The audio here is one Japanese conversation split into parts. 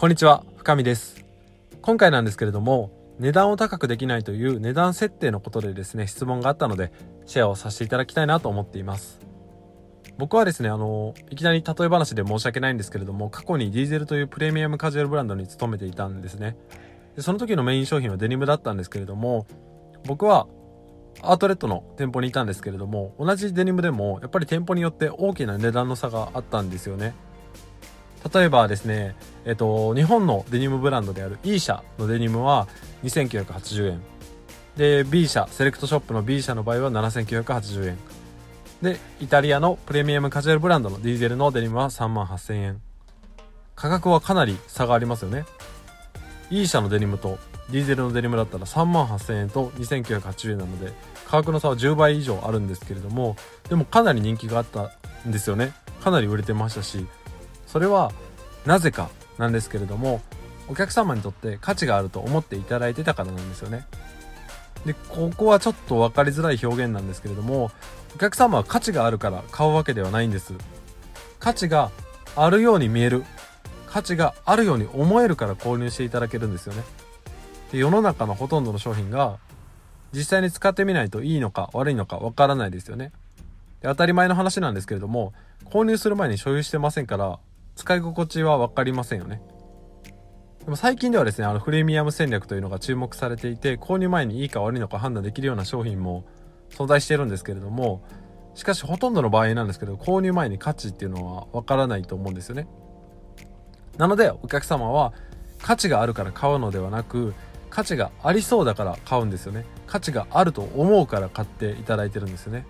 こんにちは深見です。今回なんですけれども値段を高くできないという値段設定のことでですね質問があったのでシェアをさせていただきたいなと思っています。僕はですねあのいきなり例え話で申し訳ないんですけれども過去にディーゼルというプレミアムカジュアルブランドに勤めていたんですね。でその時のメイン商品はデニムだったんですけれども僕はアートレットの店舗にいたんですけれども同じデニムでもやっぱり店舗によって大きな値段の差があったんですよね。例えばですね、えっと、日本のデニムブランドである E 社のデニムは2980円。で B 社セレクトショップの B 社の場合は7980円。でイタリアのプレミアムカジュアルブランドのディーゼルのデニムは3万8000円。価格はかなり差がありますよね。E 社のデニムとディーゼルのデニムだったら3万8000円と2980円なので価格の差は10倍以上あるんですけれどもでもかなり人気があったんですよね。かなり売れてましたしそれはなぜかなんですけれどもお客様にとって価値があると思っていただいてたからなんですよね。でここはちょっと分かりづらい表現なんですけれどもお客様は価値があるから買うわけではないんです。価値があるように見える。価値があるように思えるから購入していただけるんですよね。で世の中のほとんどの商品が実際に使ってみないといいのか悪いのかわからないですよね。で当たり前の話なんですけれども購入する前に所有してませんから使い心地は分かりませんよね。でも最近ではですねあのプレミアム戦略というのが注目されていて購入前にいいか悪いのか判断できるような商品も存在しているんですけれどもしかしほとんどの場合なんですけど購入前に価値っていうのは分からないと思うんですよね。なのでお客様は価値があるから買うのではなく価値がありそうだから買うんですよね。価値があると思うから買っていただいてるんですよね。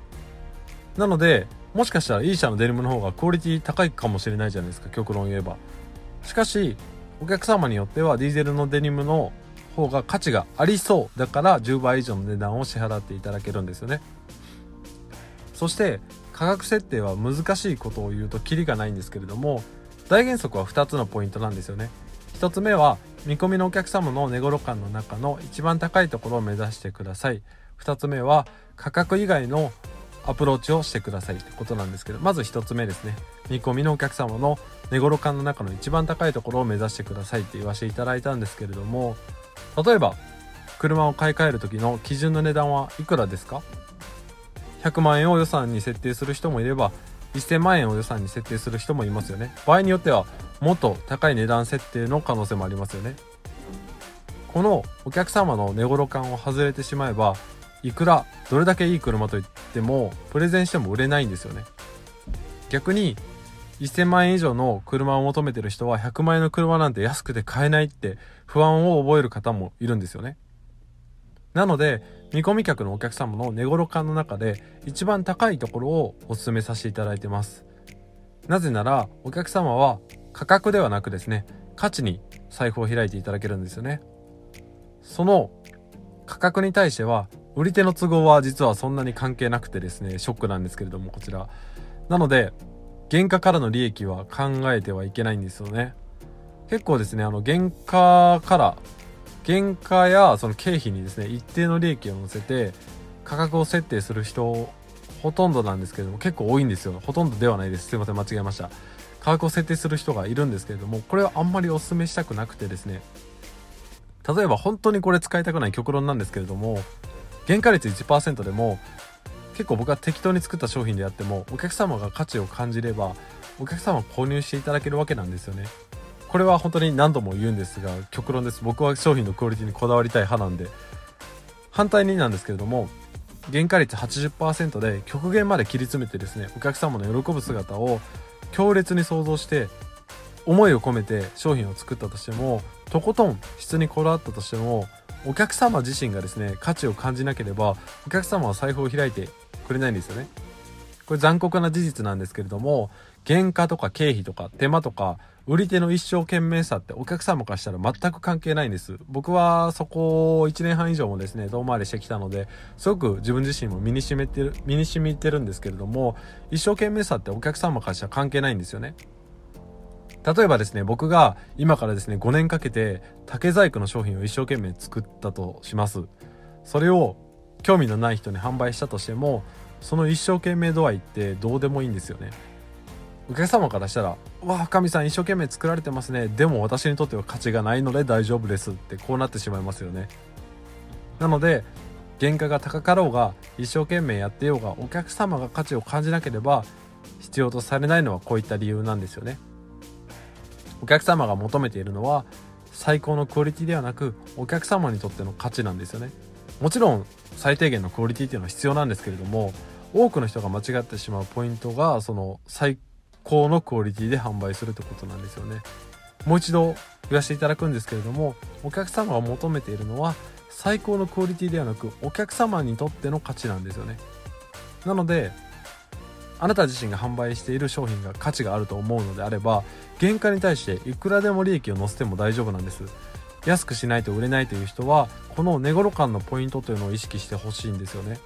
なのでもしかしたら E 社のデニムの方がクオリティ高いかもしれないじゃないですか極論言えば。しかしお客様によってはディーゼルのデニムの方が価値がありそうだから10倍以上の値段を支払っていただけるんですよね。そして価格設定は難しいことを言うとキリがないんですけれども大原則は2つのポイントなんですよね。1つ目は見込みのお客様の値頃感の中の一番高いところを目指してください。2つ目は価格以外のアプローチをしてくださいってことなんですけどまず1つ目ですね。見込みのお客様の値頃感の中の一番高いところを目指してくださいって言わせていただいたんですけれども例えば車を買い替える時の基準の値段はいくらですか？100万円を予算に設定する人もいれば1000万円を予算に設定する人もいますよね。場合によってはもっと高い値段設定の可能性もありますよね。このお客様の値頃感を外れてしまえばいくらどれだけいい車といってもプレゼンしても売れないんですよね。逆に1000万円以上の車を求めてる人は100万円の車なんて安くて買えないって不安を覚える方もいるんですよね。なので見込み客のお客様の値頃感の中で一番高いところをお勧めさせていただいてます。なぜならお客様は価格ではなくですね価値に財布を開いていただけるんですよね。その価格に対しては売り手の都合は実はそんなに関係なくてですねショックなんですけれどもこちら。なので原価からの利益は考えてはいけないんですよね。結構ですねあの原価から原価やその経費にですね一定の利益を乗せて価格を設定する人ほとんどなんですけれども結構多いんですよ。ほとんどではないです。すいません間違えました。価格を設定する人がいるんですけれどもこれはあんまりお勧めしたくなくてですね。例えば本当にこれ使いたくない極論なんですけれども原価率1%でも結構僕は適当に作った商品であってもお客様が価値を感じればお客様を購入していただけるわけなんですよね。これは本当に何度も言うんですが極論です。僕は商品のクオリティにこだわりたい派なんで。反対になんですけれども原価率80%で極限まで切り詰めてですねお客様の喜ぶ姿を強烈に想像して思いを込めて商品を作ったとしてもとことん質にこだわったとしてもお客様自身がですね価値を感じなければお客様は財布を開いてくれないんですよね。これ残酷な事実なんですけれども原価とか経費とか手間とか売り手の一生懸命さってお客様からしたら全く関係ないんです。僕はそこを1年半以上もですね遠回りしてきたのですごく自分自身も身に染めてる身に染みてるんですけれども一生懸命さってお客様からしたら関係ないんですよね。例えばですね僕が今からですね5年かけて竹細工の商品を一生懸命作ったとします。それを興味のない人に販売したとしてもその一生懸命度合いってどうでもいいんですよね。お客様からしたら「わあ深見さん一生懸命作られてますね。でも私にとっては価値がないので大丈夫です」ってこうなってしまいますよね。なので原価が高かろうが一生懸命やってようがお客様が価値を感じなければ必要とされないのはこういった理由なんですよね。お客様が求めているのは最高のクオリティではなくお客様にとっての価値なんですよね。もちろん最低限のクオリティっていうのは必要なんですけれども多くの人が間違ってしまうポイントがその最高のクオリティで販売するってことなんですよね。もう一度言わせていただくんですけれどもお客様が求めているのは最高のクオリティではなくお客様にとっての価値なんですよね。なのであなた自身が販売している商品が価値があると思うのであれば原価に対していくらでも利益を乗せても大丈夫なんです。安くしないと売れないという人はこの値頃感のポイントというのを意識してほしいんですよね。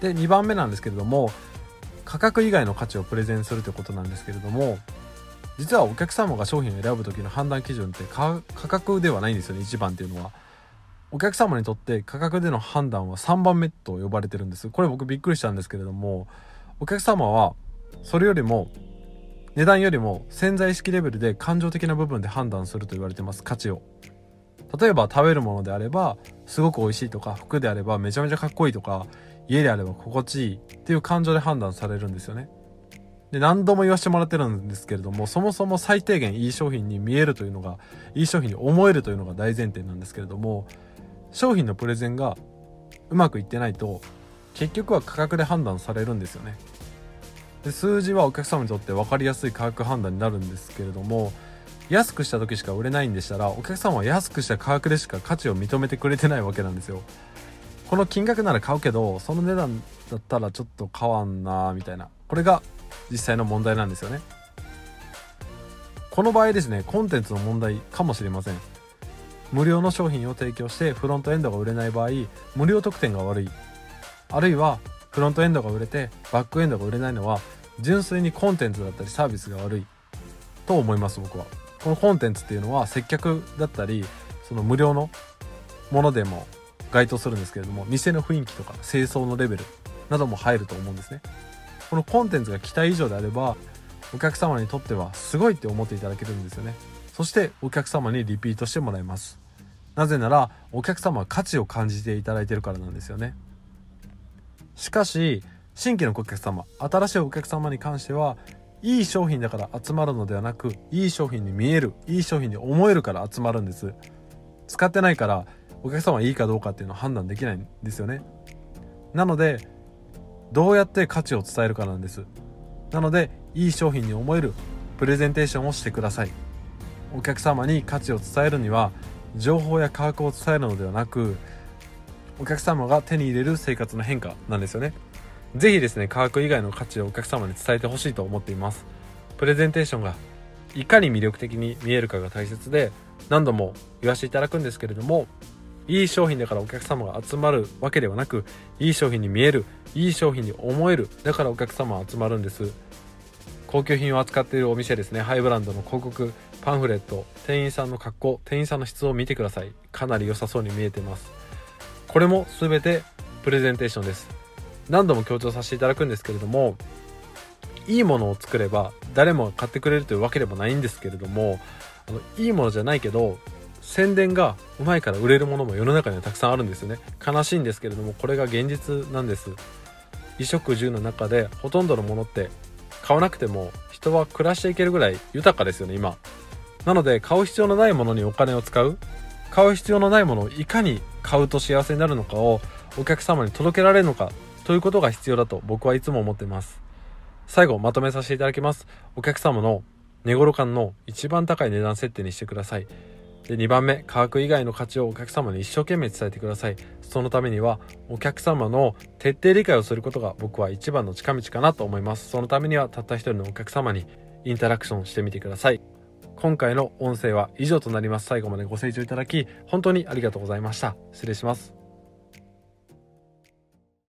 で2番目なんですけれども価格以外の価値をプレゼンするということなんですけれども実はお客様が商品を選ぶ時の判断基準って価格ではないんですよね1番っていうのは。お客様にとって価格での判断は3番目と呼ばれてるんです。これ僕びっくりしたんですけれどもお客様はそれよりも値段よりも潜在意識レベルで感情的な部分で判断すると言われてます価値を。例えば食べるものであればすごく美味しいとか服であればめちゃめちゃかっこいいとか家であれば心地いいっていう感情で判断されるんですよね。で何度も言わせてもらってるんですけれどもそもそも最低限いい商品に見えるというのがいい商品に思えるというのが大前提なんですけれども商品のプレゼンがうまくいってないと結局は価格で判断されるんですよね。で数字はお客様にとって分かりやすい価格判断になるんですけれども安くした時しか売れないんでしたらお客様は安くした価格でしか価値を認めてくれてないわけなんですよ。この金額なら買うけどその値段だったらちょっと買わんなみたいな。これが実際の問題なんですよね。この場合ですねコンテンツの問題かもしれません。無料の商品を提供してフロントエンドが売れない場合無料特典が悪い。あるいはフロントエンドが売れてバックエンドが売れないのは純粋にコンテンツだったりサービスが悪いと思います僕は。このコンテンツっていうのは接客だったりその無料のものでも該当するんですけれども店の雰囲気とか清掃のレベルなども入ると思うんですね。このコンテンツが期待以上であればお客様にとってはすごいって思っていただけるんですよね。そしてお客様にリピートしてもらいます。なぜならお客様は価値を感じていただいてるからなんですよね。しかし新規の顧客様新しいお客様に関してはいい商品だから集まるのではなくいい商品に見えるいい商品に思えるから集まるんです。使ってないからお客様はいいかどうかっていうのは判断できないんですよね。なのでどうやって価値を伝えるかなんです。なのでいい商品に思えるプレゼンテーションをしてください。お客様に価値を伝えるには情報や価格を伝えるのではなくお客様が手に入れる生活の変化なんですよね。是非ですね価格以外の価値をお客様に伝えてほしいと思っています。プレゼンテーションがいかに魅力的に見えるかが大切で何度も言わせていただくんですけれどもいい商品だからお客様が集まるわけではなくいい商品に見えるいい商品に思えるだからお客様は集まるんです。高級品を扱っているお店ですね。ハイブランドの広告パンフレット店員さんの格好店員さんの質を見てください。かなり良さそうに見えてます。これも全てプレゼンテーションです。何度も強調させていただくんですけれどもいいものを作れば誰もが買ってくれるというわけでもないんですけれどもあのいいものじゃないけど宣伝がうまいから売れるものも世の中にはたくさんあるんですよね。悲しいんですけれどもこれが現実なんです。衣食住の中でほとんどのものって買わなくても人は暮らしていけるぐらい豊かですよね今。なので買う必要のないものにお金を使う。買う必要のないものをいかに買うと幸せになるのかをお客様に届けられるのかということが必要だと僕はいつも思っています。最後まとめさせていただきます。お客様の値頃感の一番高い値段設定にしてください。で2番目価格以外の価値をお客様に一生懸命伝えてください。そのためにはお客様の徹底理解をすることが僕は一番の近道かなと思います。そのためにはたった一人のお客様にインタラクションしてみてください。今回の音声は以上となります。最後までご清聴いただき本当にありがとうございました。失礼します。